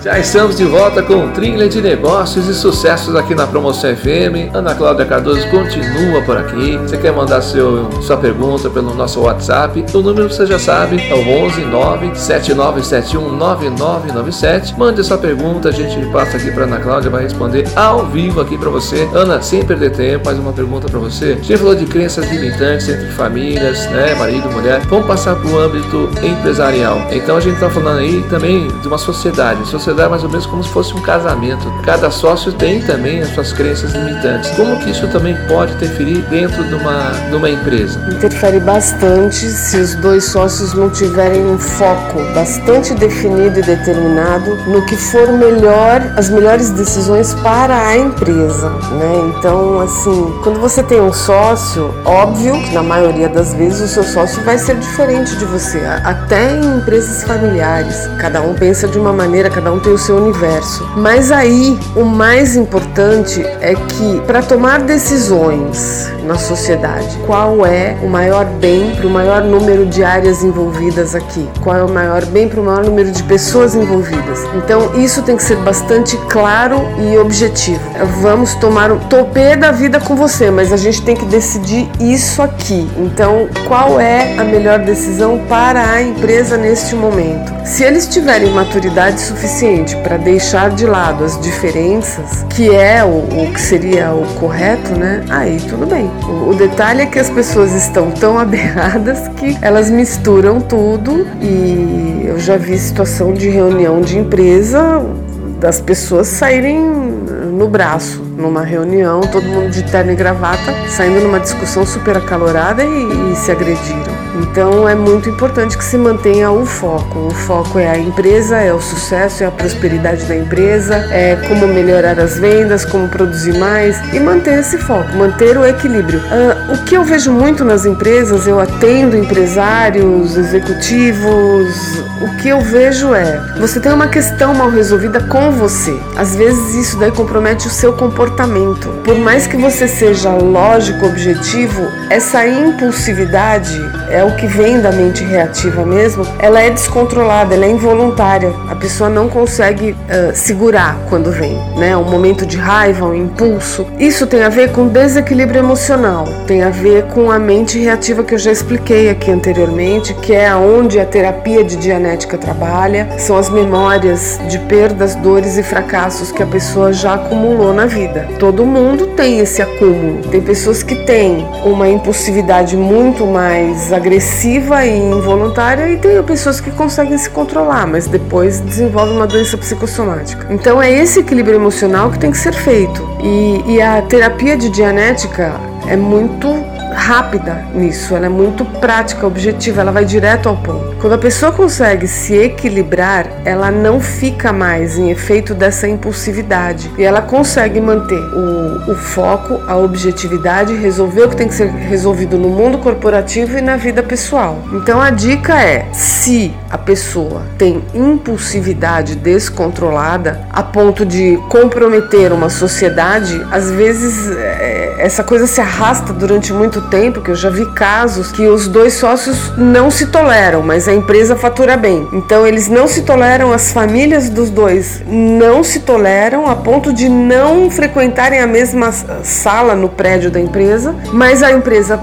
Já estamos de volta com o Trilha de Negócios e Sucessos aqui na Promoção FM. Ana Cláudia Cardoso continua por aqui. Você quer mandar seu, sua pergunta pelo nosso WhatsApp? O número você já sabe é o 11 9 7971 9997. Mande sua pergunta, a gente passa aqui para Ana Cláudia, vai responder ao vivo aqui para você. Ana, sem perder tempo, mais uma pergunta para você. Gente falou de crenças limitantes entre famílias, né, marido, mulher. Vamos passar para o âmbito empresarial. Então a gente está falando aí também de uma sociedade. sociedade sociedade mais ou menos como se fosse um casamento. Cada sócio tem também as suas crenças limitantes. Como que isso também pode interferir dentro de uma, de uma empresa? Interfere bastante se os dois sócios não tiverem um foco bastante definido e determinado no que for melhor, as melhores decisões para a empresa, né? Então, assim, quando você tem um sócio, óbvio que na maioria das vezes o seu sócio vai ser diferente de você, até em empresas familiares. Cada um pensa de uma maneira, cada um tem o seu universo. Mas aí o mais importante é que para tomar decisões na sociedade, qual é o maior bem para o maior número de áreas envolvidas aqui? Qual é o maior bem para o maior número de pessoas envolvidas? Então isso tem que ser bastante claro e objetivo. Vamos tomar um topê da vida com você, mas a gente tem que decidir isso aqui. Então qual é a melhor decisão para a empresa neste momento? Se eles tiverem maturidade suficiente suficiente para deixar de lado as diferenças, que é o, o, que seria o correto, né? Aí tudo bem. O, o detalhe é que as pessoas estão tão aberradas que elas misturam tudo e eu já vi situação de reunião de empresa das pessoas saírem no braço numa reunião, todo mundo de terno e gravata, saindo numa discussão super acalorada e, e se agrediram. Então é muito importante que se mantenha o foco. O foco é a empresa, é o sucesso, é a prosperidade da empresa, é como melhorar as vendas, como produzir mais e manter esse foco, manter o equilíbrio. Uh, o que eu vejo muito nas empresas, eu atendo empresários, executivos, o que eu vejo é você tem uma questão mal resolvida com você. Às vezes isso daí compromete o seu comportamento. Por mais que você seja lógico, objetivo, essa impulsividade é o que vem da mente reativa mesmo, ela é descontrolada, ela é involuntária. A pessoa não consegue uh, segurar quando vem, né? Um momento de raiva, um impulso. Isso tem a ver com desequilíbrio emocional, tem a ver com a mente reativa que eu já expliquei aqui anteriormente, que é onde a terapia de dianética trabalha, são as memórias de perdas, dores e fracassos que a pessoa já acumulou na vida. Todo mundo tem esse acúmulo. Tem pessoas que têm uma impulsividade muito mais agressiva agressiva e involuntária e tem pessoas que conseguem se controlar, mas depois desenvolvem uma doença psicossomática. Então é esse equilíbrio emocional que tem que ser feito. E, e a terapia de dianética é muito rápida nisso, ela é muito prática, objetiva, ela vai direto ao ponto. Quando a pessoa consegue se equilibrar, ela não fica mais em efeito dessa impulsividade e ela consegue manter o, o foco, a objetividade, resolver o que tem que ser resolvido no mundo corporativo e na vida pessoal. Então a dica é: se a pessoa tem impulsividade descontrolada a ponto de comprometer uma sociedade, às vezes é, essa coisa se arrasta durante muito tempo, que eu já vi casos que os dois sócios não se toleram, mas a empresa fatura bem. Então eles não se toleram, as famílias dos dois não se toleram a ponto de não frequentarem a mesma sala no prédio da empresa, mas a empresa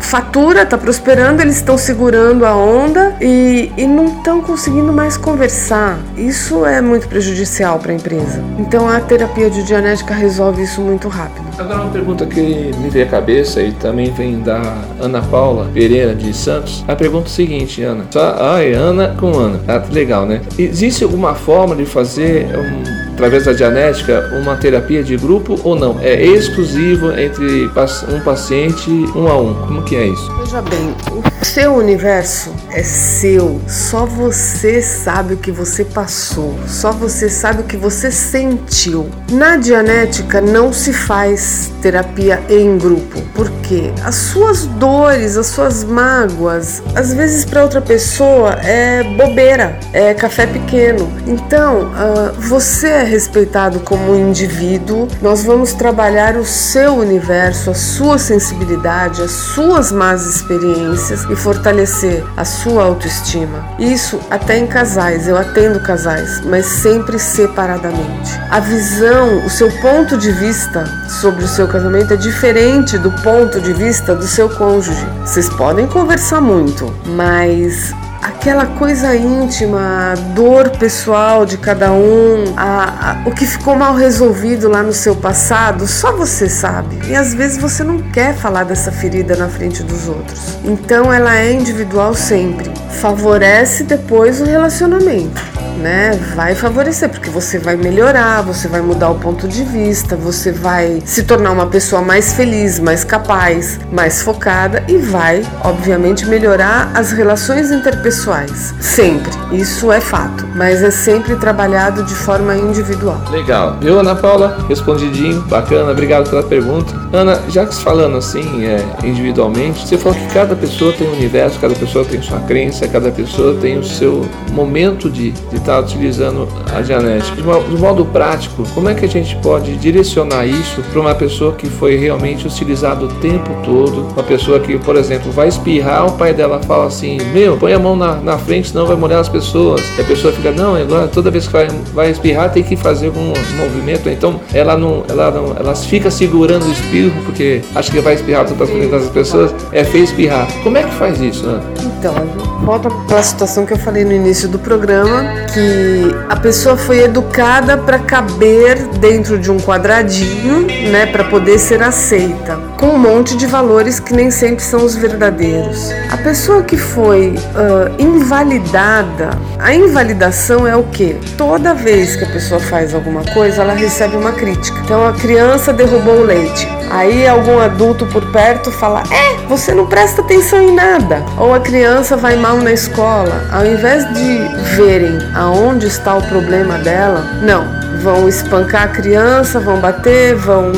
fatura, está prosperando, eles estão segurando a onda e, e não estão conseguindo mais conversar. Isso é muito prejudicial para a empresa. Então a terapia de dianética resolve isso muito rápido. Agora uma pergunta que me veio à cabeça e também vem da Ana Paula Pereira de Santos. A pergunta é o seguinte, Ana. Só, ai, Ana com Ana. Ah, legal, né? Existe alguma forma de fazer um através da dianética, uma terapia de grupo ou não? É exclusivo entre um paciente um a um? Como que é isso? Veja bem, o seu universo é seu. Só você sabe o que você passou. Só você sabe o que você sentiu. Na dianética não se faz terapia em grupo, porque as suas dores, as suas mágoas, às vezes para outra pessoa é bobeira, é café pequeno. Então, uh, você é respeitado como indivíduo, nós vamos trabalhar o seu universo, a sua sensibilidade, as suas más experiências e fortalecer a sua autoestima. Isso até em casais, eu atendo casais, mas sempre separadamente. A visão, o seu ponto de vista sobre o seu casamento é diferente do ponto de vista do seu cônjuge. Vocês podem conversar muito, mas aquela coisa íntima, a dor pessoal de cada um, a, a, o que ficou mal resolvido lá no seu passado, só você sabe. E às vezes você não quer falar dessa ferida na frente dos outros. Então ela é individual sempre. Favorece depois o relacionamento né, vai favorecer, porque você vai melhorar, você vai mudar o ponto de vista, você vai se tornar uma pessoa mais feliz, mais capaz, mais focada e vai, obviamente, melhorar as relações interpessoais. Sempre. Isso é fato. Mas é sempre trabalhado de forma individual. Legal. Viu, Ana Paula? Respondidinho. Bacana. Obrigado pela pergunta. Ana, já que falando assim, é, individualmente, você falou que cada pessoa tem um universo, cada pessoa tem sua crença, cada pessoa tem o seu momento de estar tá utilizando a genética. De, modo prático, como é que a gente pode direcionar isso para uma pessoa que foi realmente utilizada o tempo todo? Uma pessoa que, por exemplo, vai espirrar, o pai dela fala assim: Meu, põe a mão na, na frente, senão vai molhar as pessoas. E a pessoa fica: Não, agora toda vez que vai, vai espirrar tem que fazer um movimento. Então ela não, ela não, ela fica segurando o espirro porque acha que vai espirrar toda a frente das pessoas. É feio espirrar. Como é que faz isso, Ana? Então, volta para a situação que eu falei no início do programa, que a pessoa foi educada para caber dentro de um quadradinho, né, para poder ser aceita, com um monte de valores que nem sempre são os verdadeiros. A pessoa que foi uh, invalidada, a invalidação é o que? Toda vez que a pessoa faz alguma coisa, ela recebe uma crítica. Então a criança derrubou o leite. Aí algum adulto por perto fala: É, você não presta atenção em nada. Ou a criança vai mal na escola. Ao invés de verem aonde está o problema dela, não, vão espancar a criança, vão bater, vão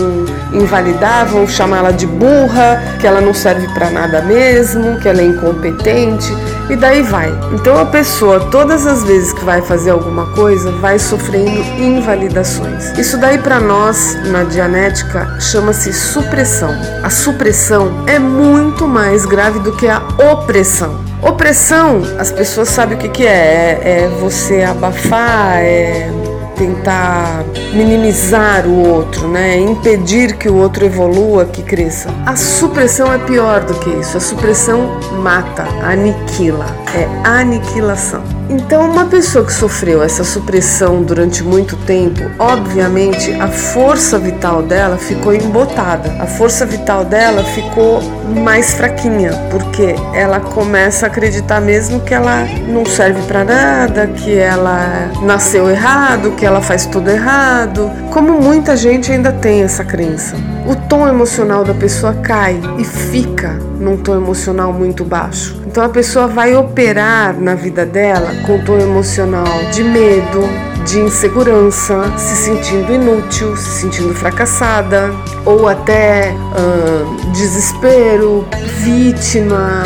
invalidar, vão chamar ela de burra, que ela não serve para nada mesmo, que ela é incompetente e daí vai. Então a pessoa, todas as vezes que vai fazer alguma coisa, vai sofrendo invalidações. Isso daí para nós na Dianética chama-se supressão. A supressão é muito mais grave do que a opressão. Opressão, as pessoas sabem o que, que é. é. É você abafar, é tentar minimizar o outro, né? Impedir que o outro evolua, que cresça. A supressão é pior do que isso. A supressão mata, aniquila, é aniquilação. Então, uma pessoa que sofreu essa supressão durante muito tempo, obviamente a força vital dela ficou embotada. A força vital dela ficou mais fraquinha, porque ela começa a acreditar mesmo que ela não serve para nada, que ela nasceu errado, que ela faz tudo errado. Como muita gente ainda tem essa crença. O tom emocional da pessoa cai e fica num tom emocional muito baixo. Então a pessoa vai operar na vida dela com tom emocional de medo, de insegurança, se sentindo inútil, se sentindo fracassada, ou até uh, desespero, vítima,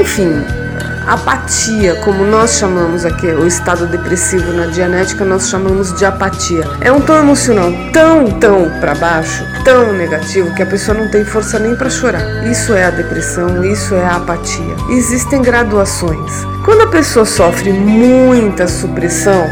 enfim, apatia, como nós chamamos aqui, o estado depressivo na dianética, nós chamamos de apatia. É um tom emocional tão, tão para baixo, tão negativo, que a pessoa não tem força nem para chorar. Isso é a depressão, isso é a apatia. Existem graduações. Quando a pessoa sofre muita supressão,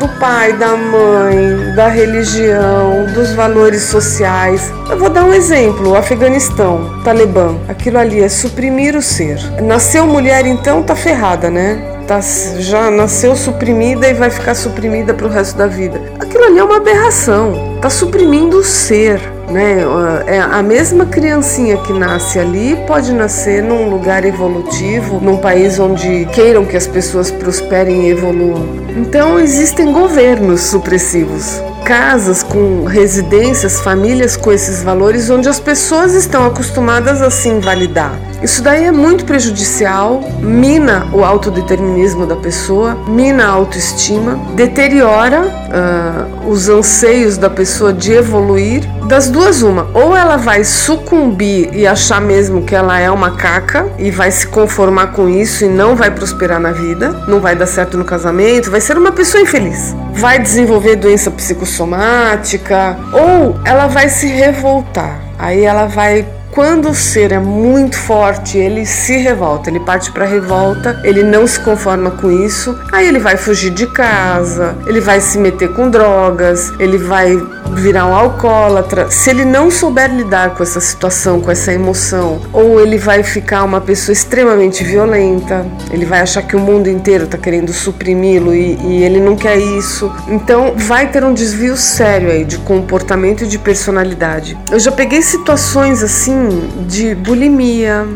do pai, da mãe, da religião, dos valores sociais. Eu vou dar um exemplo: Afeganistão, Talibã. Aquilo ali é suprimir o ser. Nasceu mulher, então tá ferrada, né? Tá, já nasceu suprimida e vai ficar suprimida para o resto da vida. Aquilo ali é uma aberração. Tá suprimindo o ser. Né? É a mesma criancinha que nasce ali pode nascer num lugar evolutivo, num país onde queiram que as pessoas prosperem e evoluam. Então existem governos supressivos casas com residências, famílias com esses valores, onde as pessoas estão acostumadas a se invalidar. Isso daí é muito prejudicial, mina o autodeterminismo da pessoa, mina a autoestima, deteriora uh, os anseios da pessoa de evoluir. Das duas, uma, ou ela vai sucumbir e achar mesmo que ela é uma caca e vai se conformar com isso e não vai prosperar na vida, não vai dar certo no casamento, vai ser uma pessoa infeliz, vai desenvolver doença psicossomática ou ela vai se revoltar. Aí ela vai Quando o ser é muito forte, ele se revolta, ele parte para revolta, ele não se conforma com isso, aí ele vai fugir de casa, ele vai se meter com drogas, ele vai virar um alcoólatra. Se ele não souber lidar com essa situação, com essa emoção, ou ele vai ficar uma pessoa extremamente violenta, ele vai achar que o mundo inteiro está querendo suprimi-lo e, e ele não quer isso. Então vai ter um desvio sério aí de comportamento e de personalidade. Eu já peguei situações assim de bulimia,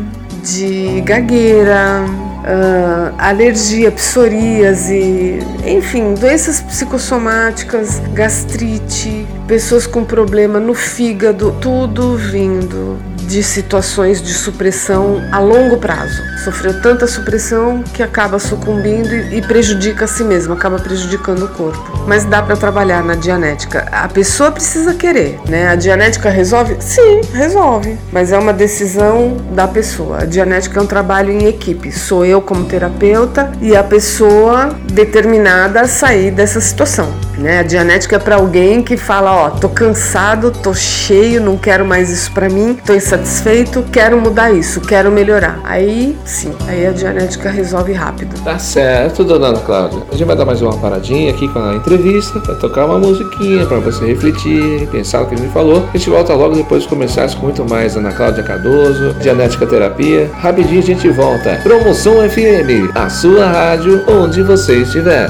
de gagueira, uh, alergia, psoríase, enfim, doenças psicossomáticas, gastrite, pessoas com problema no fígado, tudo vindo de situações de supressão a longo prazo. Sofreu tanta supressão que acaba sucumbindo e prejudica a si mesmo, acaba prejudicando o corpo. Mas dá para trabalhar na dianética. A pessoa precisa querer, né? A dianética resolve? Sim, resolve. Mas é uma decisão da pessoa. A dianética é um trabalho em equipe. Sou eu como terapeuta e a pessoa determinada a sair dessa situação. Né? A dianética é para alguém que fala, ó, tô cansado, tô cheio, não quero mais isso para mim, tô insatisfeito, quero mudar isso, quero melhorar. Aí, sim, aí a dianética resolve rápido. Tá certo, dona Ana Cláudia. A gente vai dar mais uma paradinha aqui com a entrevista, vai tocar uma musiquinha para você refletir, pensar o que a gente falou. A gente volta logo depois de começar com muito mais Ana Cláudia Cardoso, Dianética Terapia. Rapidinho a gente volta. Promoção FM, a sua rádio onde você estiver.